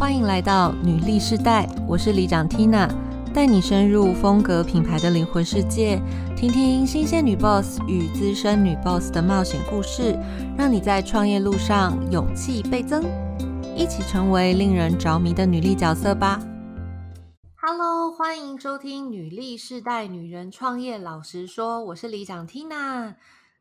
欢迎来到女力世代，我是里长 Tina，带你深入风格品牌的灵魂世界，听听新鲜女 boss 与资深女 boss 的冒险故事，让你在创业路上勇气倍增，一起成为令人着迷的女力角色吧。Hello，欢迎收听女力世代女人创业老实说，我是里长 Tina。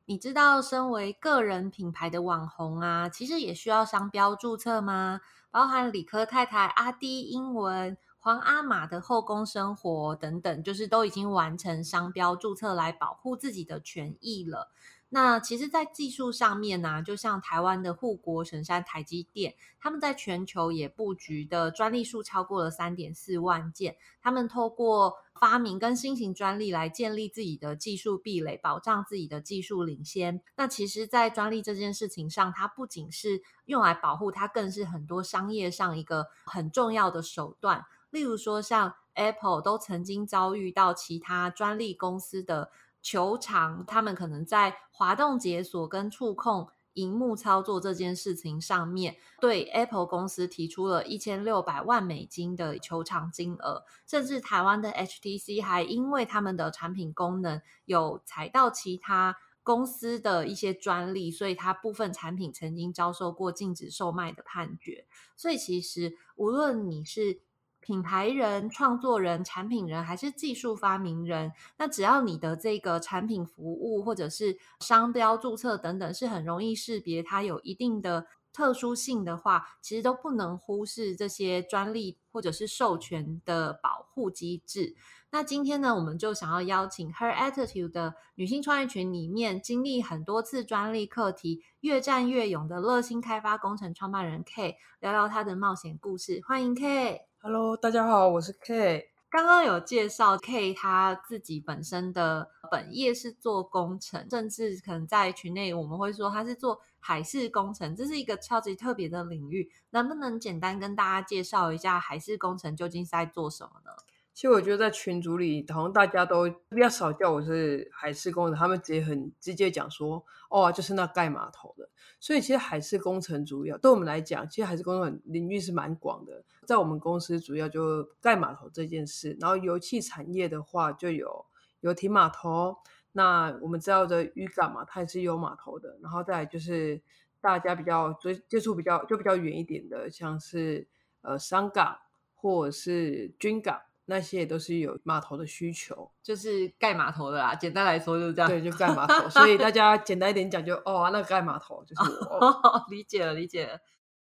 你知道，身为个人品牌的网红啊，其实也需要商标注册吗？包含理科太太、阿迪英文、皇阿玛的后宫生活等等，就是都已经完成商标注册来保护自己的权益了。那其实，在技术上面呢，就像台湾的护国神山台积电，他们在全球也布局的专利数超过了三点四万件。他们透过发明跟新型专利来建立自己的技术壁垒，保障自己的技术领先。那其实，在专利这件事情上，它不仅是用来保护，它更是很多商业上一个很重要的手段。例如说，像 Apple 都曾经遭遇到其他专利公司的。球场，他们可能在滑动解锁跟触控荧幕操作这件事情上面，对 Apple 公司提出了一千六百万美金的球场金额，甚至台湾的 HTC 还因为他们的产品功能有踩到其他公司的一些专利，所以它部分产品曾经遭受过禁止售卖的判决。所以其实无论你是品牌人、创作人、产品人还是技术发明人，那只要你的这个产品服务或者是商标注册等等是很容易识别，它有一定的特殊性的话，其实都不能忽视这些专利或者是授权的保护机制。那今天呢，我们就想要邀请 Her Attitude 的女性创业群里面经历很多次专利课题、越战越勇的乐心开发工程创办人 K，聊聊她的冒险故事。欢迎 K。Hello，大家好，我是 K。刚刚有介绍 K 他自己本身的本业是做工程，甚至可能在群内我们会说他是做海事工程，这是一个超级特别的领域。能不能简单跟大家介绍一下海事工程究竟是在做什么呢？其实我觉得在群组里，好像大家都比较少叫我是海事工程，他们直接很直接讲说，哦，就是那盖码头的。所以其实海事工程主要对我们来讲，其实海事工程领域是蛮广的。在我们公司主要就盖码头这件事，然后油气产业的话就有游艇码头。那我们知道的渔港嘛，它也是有码头的。然后再就是大家比较接接触比较就比较远一点的，像是呃商港或者是军港。那些也都是有码头的需求，就是盖码头的啦。简单来说就是这样，对，就盖码头。所以大家简单一点讲，就哦，那盖码头就是我。理解了，理解了。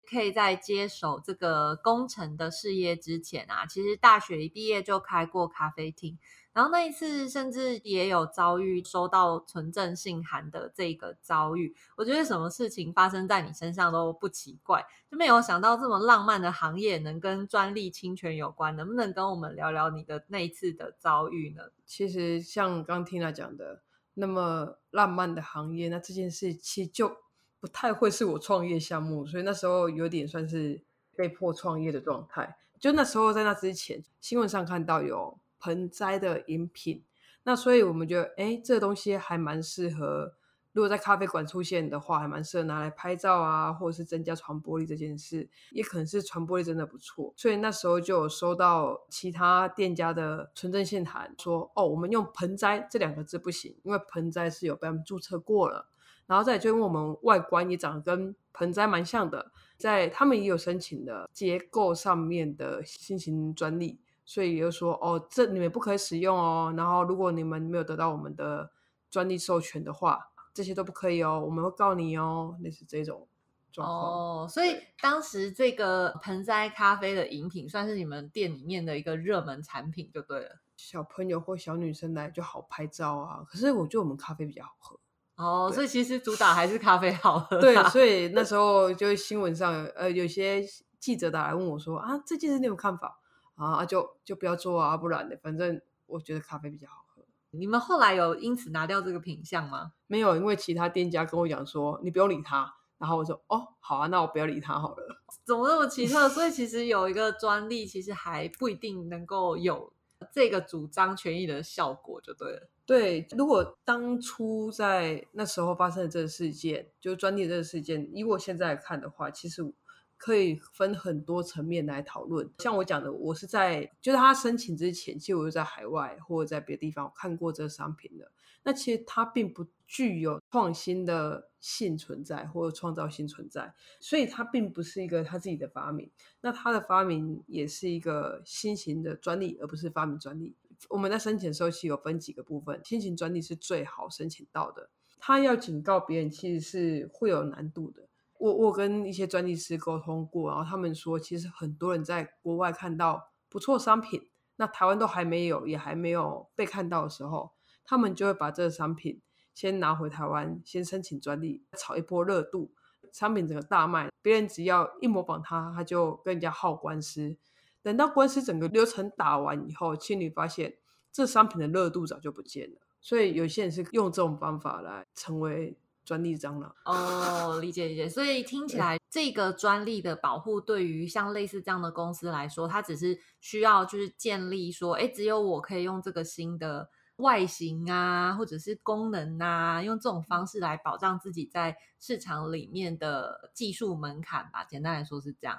可以在接手这个工程的事业之前啊，其实大学一毕业就开过咖啡厅。然后那一次，甚至也有遭遇收到存证信函的这个遭遇。我觉得什么事情发生在你身上都不奇怪，就没有想到这么浪漫的行业能跟专利侵权有关。能不能跟我们聊聊你的那一次的遭遇呢？其实像刚听他讲的，那么浪漫的行业，那这件事其实就不太会是我创业项目，所以那时候有点算是被迫创业的状态。就那时候在那之前，新闻上看到有。盆栽的饮品，那所以我们觉得，哎，这个东西还蛮适合，如果在咖啡馆出现的话，还蛮适合拿来拍照啊，或者是增加传播力这件事，也可能是传播力真的不错。所以那时候就有收到其他店家的纯正信函，说，哦，我们用盆栽这两个字不行，因为盆栽是有被他们注册过了。然后再就因为我们外观也长得跟盆栽蛮像的，在他们也有申请的结构上面的新型专利。所以就说哦，这你们不可以使用哦。然后如果你们没有得到我们的专利授权的话，这些都不可以哦，我们会告你哦。类似这种状况哦。所以当时这个盆栽咖啡的饮品算是你们店里面的一个热门产品，就对了。小朋友或小女生来就好拍照啊。可是我觉得我们咖啡比较好喝哦，所以其实主打还是咖啡好喝。对，所以那 时候就新闻上呃有些记者打来问我说啊，这件事你有看法？啊，就就不要做啊，不然的，反正我觉得咖啡比较好喝。你们后来有因此拿掉这个品相吗？没有，因为其他店家跟我讲说，你不用理他。然后我说，哦，好啊，那我不要理他好了。怎么那么奇特？所以其实有一个专利，其实还不一定能够有这个主张权益的效果，就对了。对，如果当初在那时候发生的这个事件，就专利这个事件，以我现在看的话，其实。可以分很多层面来讨论。像我讲的，我是在就是他申请之前，其实我就在海外或者在别的地方看过这个商品的。那其实它并不具有创新的性存在或者创造性存在，所以它并不是一个他自己的发明。那他的发明也是一个新型的专利，而不是发明专利。我们在申请的时候，其实有分几个部分，新型专利是最好申请到的。他要警告别人，其实是会有难度的。我我跟一些专利师沟通过，然后他们说，其实很多人在国外看到不错商品，那台湾都还没有，也还没有被看到的时候。他们就会把这个商品先拿回台湾，先申请专利，炒一波热度，商品整个大卖，别人只要一模仿他，他就跟人家耗官司。等到官司整个流程打完以后，其实你发现这商品的热度早就不见了。所以有些人是用这种方法来成为专利蟑螂。哦，理解理解。所以听起来这个专利的保护，对于像类似这样的公司来说，它只是需要就是建立说，哎，只有我可以用这个新的。外形啊，或者是功能啊，用这种方式来保障自己在市场里面的技术门槛吧。简单来说是这样，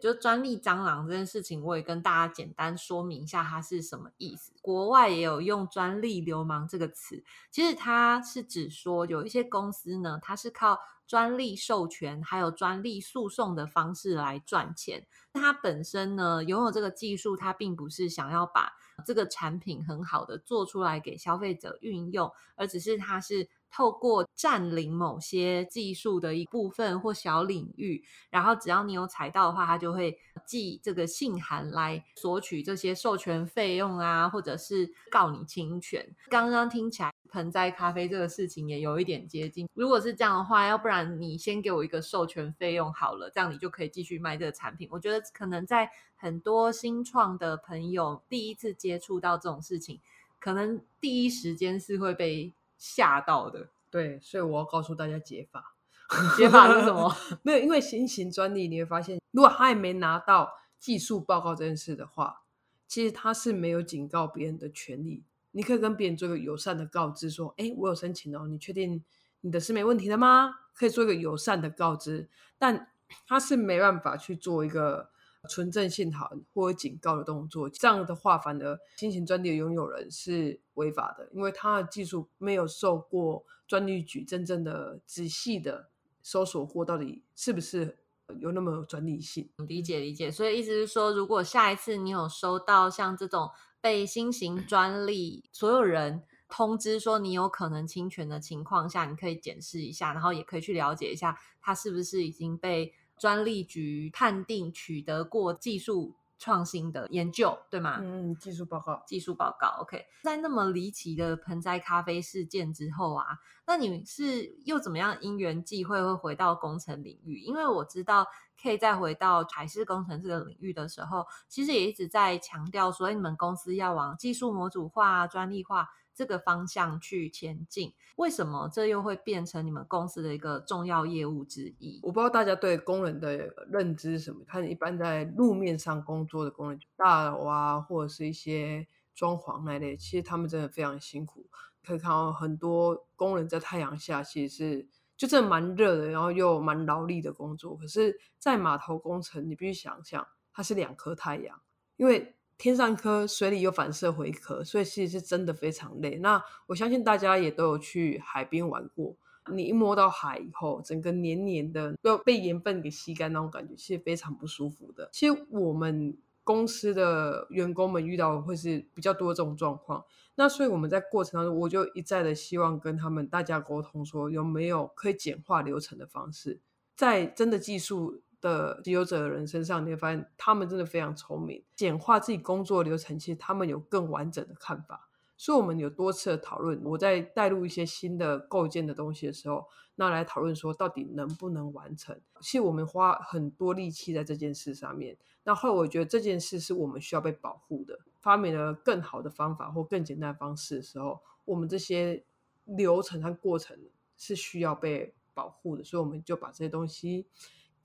就专利蟑螂这件事情，我也跟大家简单说明一下它是什么意思。国外也有用“专利流氓”这个词，其实它是指说有一些公司呢，它是靠专利授权还有专利诉讼的方式来赚钱。它本身呢，拥有这个技术，它并不是想要把。这个产品很好的做出来给消费者运用，而只是它是透过占领某些技术的一部分或小领域，然后只要你有踩到的话，它就会寄这个信函来索取这些授权费用啊，或者是告你侵权。刚刚听起来。盆栽咖啡这个事情也有一点接近。如果是这样的话，要不然你先给我一个授权费用好了，这样你就可以继续卖这个产品。我觉得可能在很多新创的朋友第一次接触到这种事情，可能第一时间是会被吓到的。对，所以我要告诉大家解法。解法是什么？没有，因为新型专利，你会发现，如果他还没拿到技术报告这件事的话，其实他是没有警告别人的权利。你可以跟别人做一个友善的告知，说：“哎，我有申请哦，你确定你的是没问题的吗？”可以做一个友善的告知，但他是没办法去做一个纯正信号或警告的动作。这样的话，反而新型专利的拥有人是违法的，因为他的技术没有受过专利局真正的仔细的搜索过，到底是不是有那么有专利性？理解理解。所以意思是说，如果下一次你有收到像这种。被新型专利所有人通知说你有可能侵权的情况下，你可以检视一下，然后也可以去了解一下，它是不是已经被专利局判定取得过技术创新的研究，对吗？嗯，技术报告，技术报告。OK，在那么离奇的盆栽咖啡事件之后啊，那你是又怎么样因缘际会会回到工程领域？因为我知道。可以再回到海事工程这个领域的时候，其实也一直在强调说，你们公司要往技术模组化、专利化这个方向去前进。为什么这又会变成你们公司的一个重要业务之一？我不知道大家对工人的认知是什么？看一般在路面上工作的工人，大楼啊，或者是一些装潢那类，其实他们真的非常辛苦。可以看到很多工人在太阳下，其实是。就真的蛮热的，然后又蛮劳力的工作。可是，在码头工程，你必须想象它是两颗太阳，因为天上一颗，水里又反射回一颗，所以其实是真的非常累。那我相信大家也都有去海边玩过，你一摸到海以后，整个黏黏的，要被盐分给吸干那种感觉，其实非常不舒服的。其实我们公司的员工们遇到会是比较多这种状况。那所以我们在过程当中，我就一再的希望跟他们大家沟通，说有没有可以简化流程的方式。在真的技术的持有者的人身上，你会发现他们真的非常聪明，简化自己工作流程，其实他们有更完整的看法。所以，我们有多次的讨论。我在带入一些新的构建的东西的时候，那来讨论说到底能不能完成。其实我们花很多力气在这件事上面。那后来我觉得这件事是我们需要被保护的。发明了更好的方法或更简单的方式的时候，我们这些流程和过程是需要被保护的。所以我们就把这些东西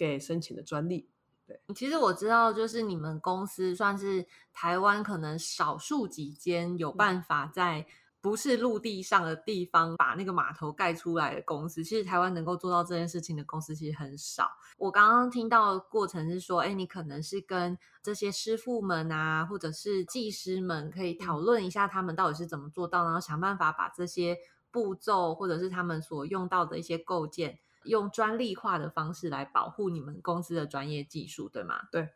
给申请的专利。对其实我知道，就是你们公司算是台湾可能少数几间有办法在不是陆地上的地方把那个码头盖出来的公司，其实台湾能够做到这件事情的公司其实很少。我刚刚听到的过程是说，哎，你可能是跟这些师傅们啊，或者是技师们可以讨论一下他们到底是怎么做到，然后想办法把这些步骤或者是他们所用到的一些构件，用专利化的方式来保护你们公司的专业技术，对吗？对。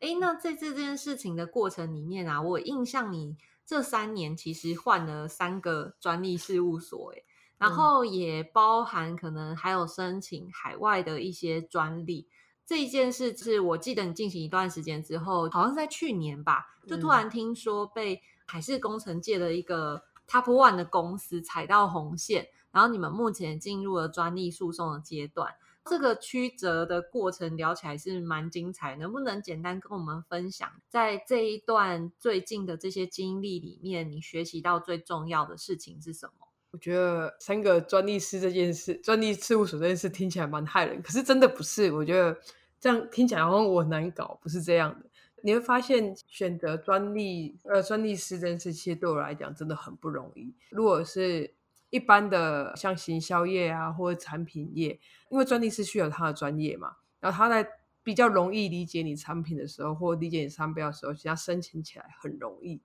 哎，那在这件事情的过程里面啊，我印象你。这三年其实换了三个专利事务所，哎，然后也包含可能还有申请海外的一些专利。这一件事是我记得你进行一段时间之后，好像是在去年吧，就突然听说被海事工程界的一个 Top One 的公司踩到红线，然后你们目前进入了专利诉讼的阶段。这个曲折的过程聊起来是蛮精彩，能不能简单跟我们分享，在这一段最近的这些经历里面，你学习到最重要的事情是什么？我觉得三个专利师这件事，专利事务所这件事听起来蛮害人，可是真的不是。我觉得这样听起来好像我很难搞，不是这样的。你会发现，选择专利呃专利师这件事，其实对我来讲真的很不容易。如果是一般的像行销业啊，或者产品业，因为专利是需要他的专业嘛，然后他在比较容易理解你产品的时候，或理解你商标的时候，其实申请起来很容易。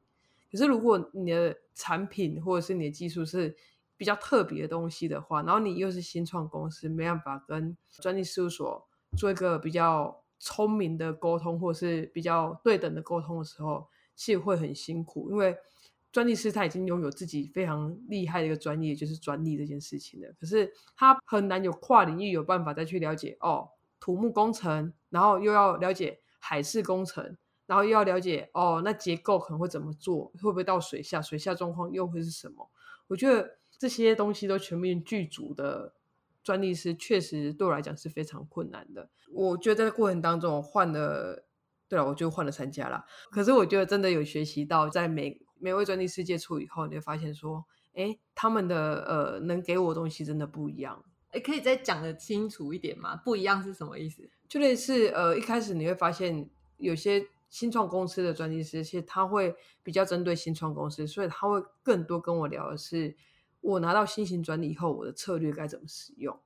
可是如果你的产品或者是你的技术是比较特别的东西的话，然后你又是新创公司，没办法跟专利事务所做一个比较聪明的沟通，或是比较对等的沟通的时候，其实会很辛苦，因为。专利师他已经拥有自己非常厉害的一个专业，就是专利这件事情了。可是他很难有跨领域有办法再去了解哦，土木工程，然后又要了解海事工程，然后又要了解哦，那结构可能会怎么做，会不会到水下，水下状况又会是什么？我觉得这些东西都全面具足的专利师，确实对我来讲是非常困难的。我觉得在过程当中换了，对了，我就换了三家了。可是我觉得真的有学习到，在每每位专利师接触以后，你会发现说，哎，他们的呃能给我的东西真的不一样。哎，可以再讲的清楚一点吗？不一样是什么意思？就类似呃，一开始你会发现有些新创公司的专利师，其实他会比较针对新创公司，所以他会更多跟我聊的是，我拿到新型专利以后，我的策略该怎么使用。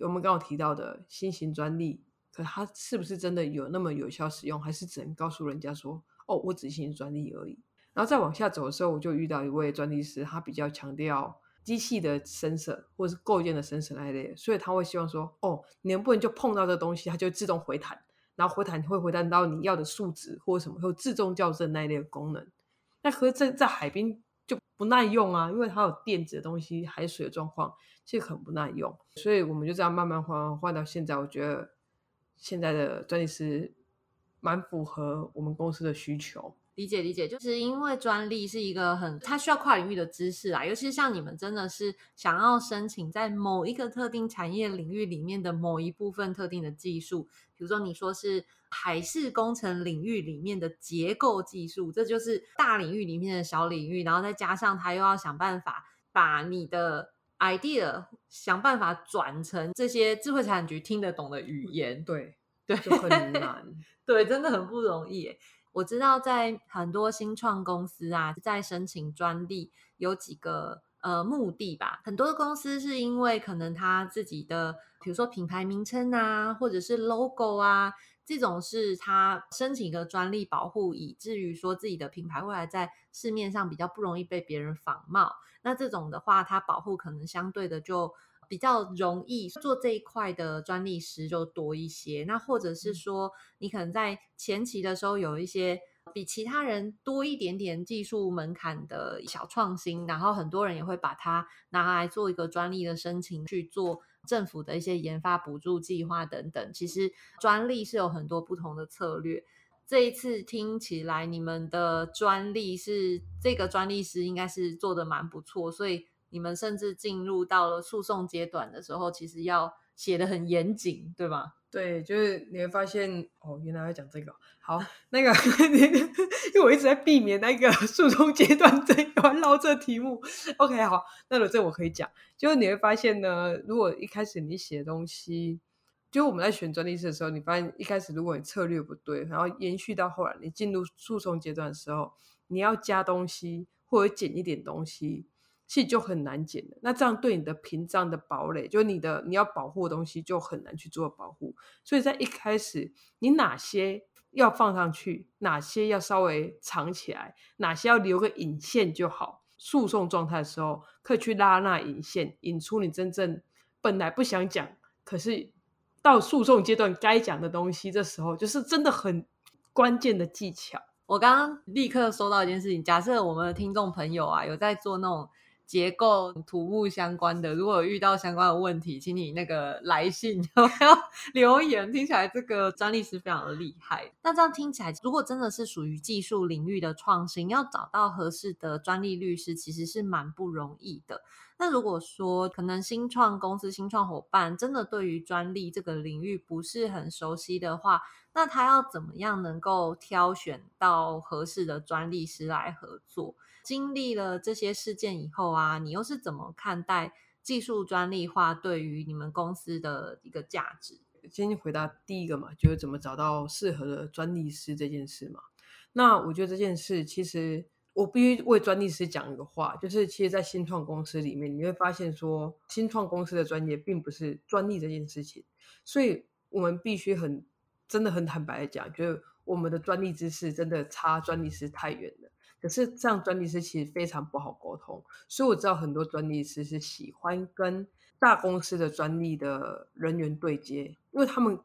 我们刚刚提到的新型专利，可它是不是真的有那么有效使用，还是只能告诉人家说，哦，我只新型专利而已？然后再往下走的时候，我就遇到一位专利师，他比较强调机器的生色或是构件的生成那类，所以他会希望说，哦，你能不能就碰到这东西，它就自动回弹，然后回弹会回弹到你要的数值或者什么，或自动校正那一类的功能。那可是在在海边就不耐用啊，因为它有电子的东西，海水的状况其实很不耐用。所以我们就这样慢慢换换到现在，我觉得现在的专利师蛮符合我们公司的需求。理解理解，就是因为专利是一个很，它需要跨领域的知识啊，尤其是像你们真的是想要申请在某一个特定产业领域里面的某一部分特定的技术，比如说你说是海事工程领域里面的结构技术，这就是大领域里面的小领域，然后再加上它又要想办法把你的 idea 想办法转成这些智慧财产局听得懂的语言，对对，就很难，对，真的很不容易。我知道，在很多新创公司啊，在申请专利有几个呃目的吧。很多公司是因为可能他自己的，比如说品牌名称啊，或者是 logo 啊，这种是他申请一个专利保护，以至于说自己的品牌未来在市面上比较不容易被别人仿冒。那这种的话，它保护可能相对的就。比较容易做这一块的专利师就多一些，那或者是说你可能在前期的时候有一些比其他人多一点点技术门槛的小创新，然后很多人也会把它拿来做一个专利的申请，去做政府的一些研发补助计划等等。其实专利是有很多不同的策略。这一次听起来你们的专利是这个专利师应该是做的蛮不错，所以。你们甚至进入到了诉讼阶段的时候，其实要写的很严谨，对吗？对，就是你会发现，哦，原来要讲这个。好，那个，因为我一直在避免那个诉讼阶段这一关捞这题目。OK，好，那这我可以讲，就是你会发现呢，如果一开始你写东西，就我们在选专利师的时候，你发现一开始如果你策略不对，然后延续到后来你进入诉讼阶段的时候，你要加东西或者减一点东西。其实就很难减的。那这样对你的屏障的堡垒，就你的你要保护的东西就很难去做保护。所以在一开始，你哪些要放上去，哪些要稍微藏起来，哪些要留个引线就好。诉讼状态的时候，可以去拉那引线，引出你真正本来不想讲，可是到诉讼阶段该讲的东西。这时候就是真的很关键的技巧。我刚刚立刻收到一件事情，假设我们的听众朋友啊，有在做那种。结构、土木相关的，如果有遇到相关的问题，请你那个来信，要 留言。听起来这个专利师非常的厉害。那这样听起来，如果真的是属于技术领域的创新，要找到合适的专利律师，其实是蛮不容易的。那如果说可能新创公司、新创伙伴真的对于专利这个领域不是很熟悉的话，那他要怎么样能够挑选到合适的专利师来合作？经历了这些事件以后啊，你又是怎么看待技术专利化对于你们公司的一个价值？先回答第一个嘛，就是怎么找到适合的专利师这件事嘛。那我觉得这件事其实我必须为专利师讲一个话，就是其实，在新创公司里面，你会发现说，新创公司的专业并不是专利这件事情，所以我们必须很真的很坦白的讲，就是我们的专利知识真的差专利师太远。可是这样专利师其实非常不好沟通，所以我知道很多专利师是喜欢跟大公司的专利的人员对接，因为他们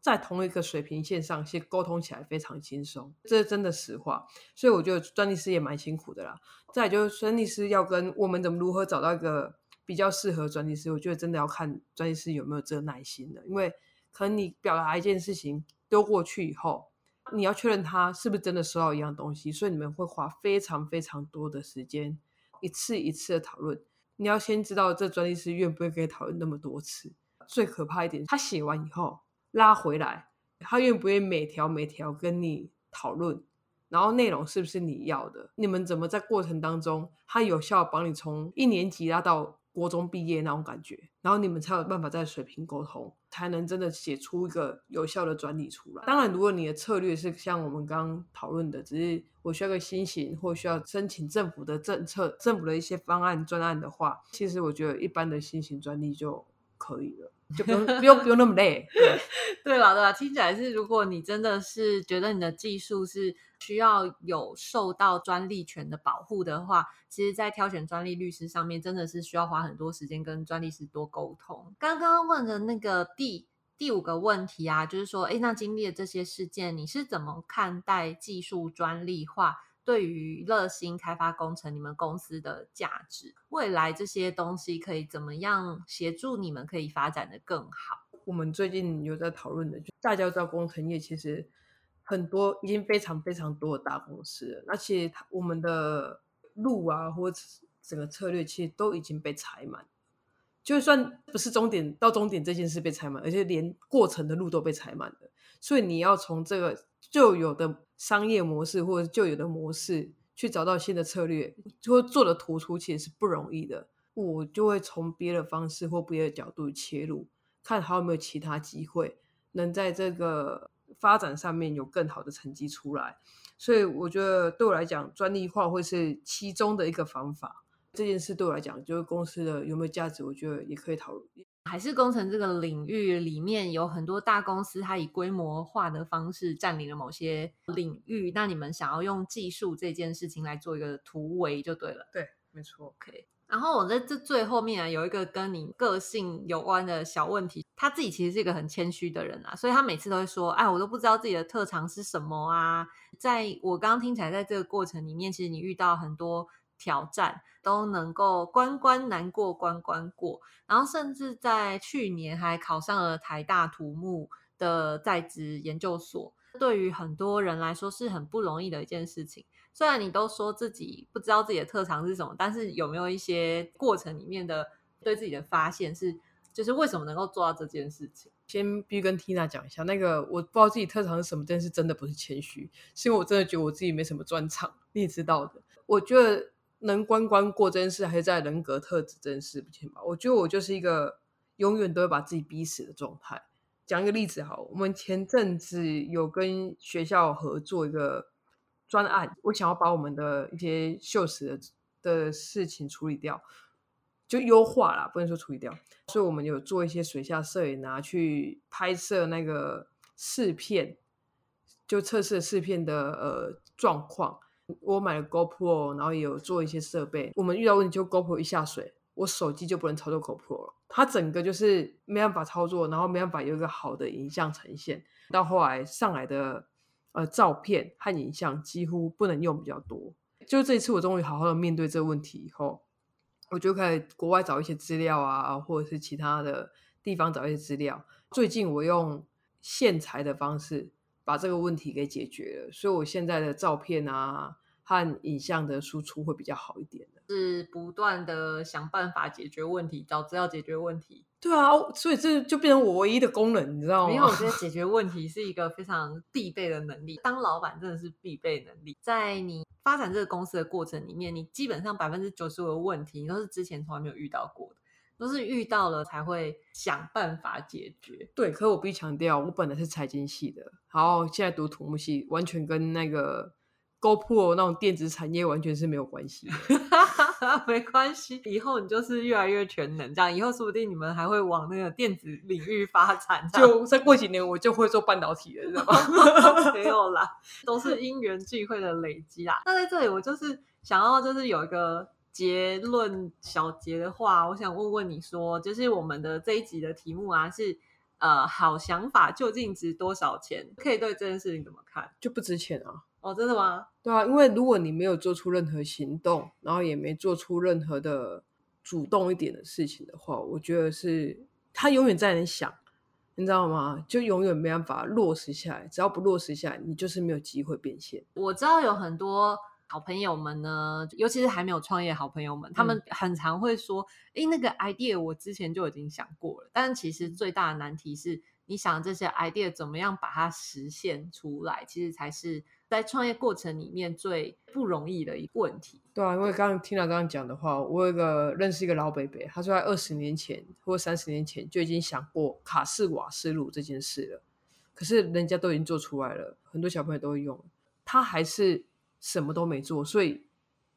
在同一个水平线上，其实沟通起来非常轻松，这是真的实话。所以我觉得专利师也蛮辛苦的啦。再就是专利师要跟我们怎么如何找到一个比较适合专利师，我觉得真的要看专利师有没有这个耐心的，因为可能你表达一件事情丢过去以后。你要确认他是不是真的收到一样东西，所以你们会花非常非常多的时间，一次一次的讨论。你要先知道这专利师愿不愿意跟你讨论那么多次。最可怕一点，他写完以后拉回来，他愿不愿意每条每条跟你讨论，然后内容是不是你要的？你们怎么在过程当中，他有效帮你从一年级拉到？国中毕业那种感觉，然后你们才有办法在水平沟通，才能真的写出一个有效的专利出来。当然，如果你的策略是像我们刚刚讨论的，只是我需要个新型，或需要申请政府的政策、政府的一些方案专案的话，其实我觉得一般的新型专利就可以了。就不用不用不用那么累，对 对了对吧？听起来是，如果你真的是觉得你的技术是需要有受到专利权的保护的话，其实，在挑选专利律师上面，真的是需要花很多时间跟专利师多沟通。刚刚问的那个第第五个问题啊，就是说，哎，那经历了这些事件，你是怎么看待技术专利化？对于乐心开发工程，你们公司的价值，未来这些东西可以怎么样协助你们可以发展的更好？我们最近有在讨论的，就大家知道工程业其实很多已经非常非常多的大公司了，那其实我们的路啊，或者整个策略其实都已经被踩满，就算不是终点到终点这件事被踩满，而且连过程的路都被踩满了，所以你要从这个旧有的。商业模式或者旧有的模式，去找到新的策略，就做的突出，其实是不容易的。我就会从别的方式或别的角度切入，看还有没有其他机会，能在这个发展上面有更好的成绩出来。所以我觉得对我来讲，专利化会是其中的一个方法。这件事对我来讲，就是公司的有没有价值，我觉得也可以讨论。海事工程这个领域里面有很多大公司，它以规模化的方式占领了某些领域。那你们想要用技术这件事情来做一个突围就对了。对，没错。OK。然后我在这最后面啊，有一个跟你个性有关的小问题。他自己其实是一个很谦虚的人啊，所以他每次都会说：“哎，我都不知道自己的特长是什么啊。”在我刚刚听起来，在这个过程里面，其实你遇到很多。挑战都能够关关难过关关过，然后甚至在去年还考上了台大土木的在职研究所，对于很多人来说是很不容易的一件事情。虽然你都说自己不知道自己的特长是什么，但是有没有一些过程里面的对自己的发现是，就是为什么能够做到这件事情？先必须跟 Tina 讲一下，那个我不知道自己特长是什么，但是真的不是谦虚，是因为我真的觉得我自己没什么专长，你也知道的。我觉得。能关关过这件事，还是在人格特质这件事不前吧？我觉得我就是一个永远都会把自己逼死的状态。讲一个例子好，我们前阵子有跟学校合作一个专案，我想要把我们的一些锈蚀的事情处理掉，就优化啦，不能说处理掉。所以我们有做一些水下摄影啊，去拍摄那个试片，就测试试片的呃状况。我买了 GoPro，然后也有做一些设备。我们遇到问题就 GoPro 一下水，我手机就不能操作 GoPro 了，它整个就是没办法操作，然后没办法有一个好的影像呈现。到后来上来的呃照片和影像几乎不能用比较多。就这一次我终于好好的面对这个问题以后，我就开始国外找一些资料啊，或者是其他的地方找一些资料。最近我用线材的方式把这个问题给解决了，所以我现在的照片啊和影像的输出会比较好一点的。是不断的想办法解决问题，找资料解决问题。对啊，所以这就变成我唯一的功能，你知道吗？因为我觉得解决问题 是一个非常必备的能力，当老板真的是必备能力。在你发展这个公司的过程里面，你基本上百分之九十五的问题你都是之前从来没有遇到过的，都是遇到了才会想办法解决。对，可我必须强调，我本来是财经系的，然后现在读土木系，完全跟那个 GoPro 那种电子产业完全是没有关系的。没关系，以后你就是越来越全能，这样以后说不定你们还会往那个电子领域发展。就再过几年，我就会做半导体了，知道吗？没有啦，都是因缘聚会的累积啦。那在这里，我就是想要，就是有一个结论小结的话，我想问问你说，就是我们的这一集的题目啊，是呃，好想法究竟值多少钱？可以对这件事情怎么看？就不值钱啊。哦，真的吗？对啊，因为如果你没有做出任何行动，然后也没做出任何的主动一点的事情的话，我觉得是他永远在那想，你知道吗？就永远没办法落实下来。只要不落实下来，你就是没有机会变现。我知道有很多好朋友们呢，尤其是还没有创业好朋友们，他们很常会说：“诶，那个 idea 我之前就已经想过了。”但其实最大的难题是，你想这些 idea 怎么样把它实现出来，其实才是。在创业过程里面最不容易的一个问题，对啊，因为刚刚听到刚刚讲的话，我有一个认识一个老北北，他说在二十年前或三十年前就已经想过卡式瓦斯炉这件事了，可是人家都已经做出来了，很多小朋友都会用，他还是什么都没做，所以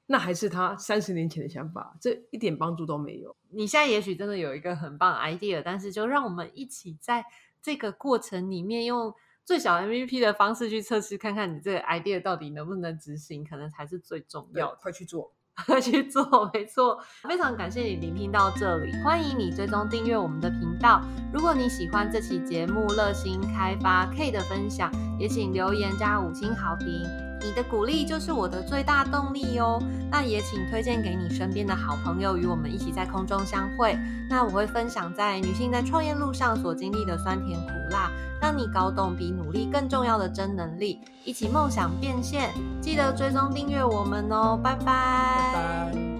那还是他三十年前的想法，这一点帮助都没有。你现在也许真的有一个很棒的 idea，但是就让我们一起在这个过程里面用。最小 MVP 的方式去测试，看看你这个 idea 到底能不能执行，可能才是最重要的。快去做，快去做，没错。非常感谢你聆听到这里，欢迎你追踪订阅我们的频道。如果你喜欢这期节目，热心开发 K 的分享，也请留言加五星好评。你的鼓励就是我的最大动力哟。那也请推荐给你身边的好朋友，与我们一起在空中相会。那我会分享在女性在创业路上所经历的酸甜苦辣，让你搞懂比努力更重要的真能力，一起梦想变现。记得追踪订阅我们哦，拜拜。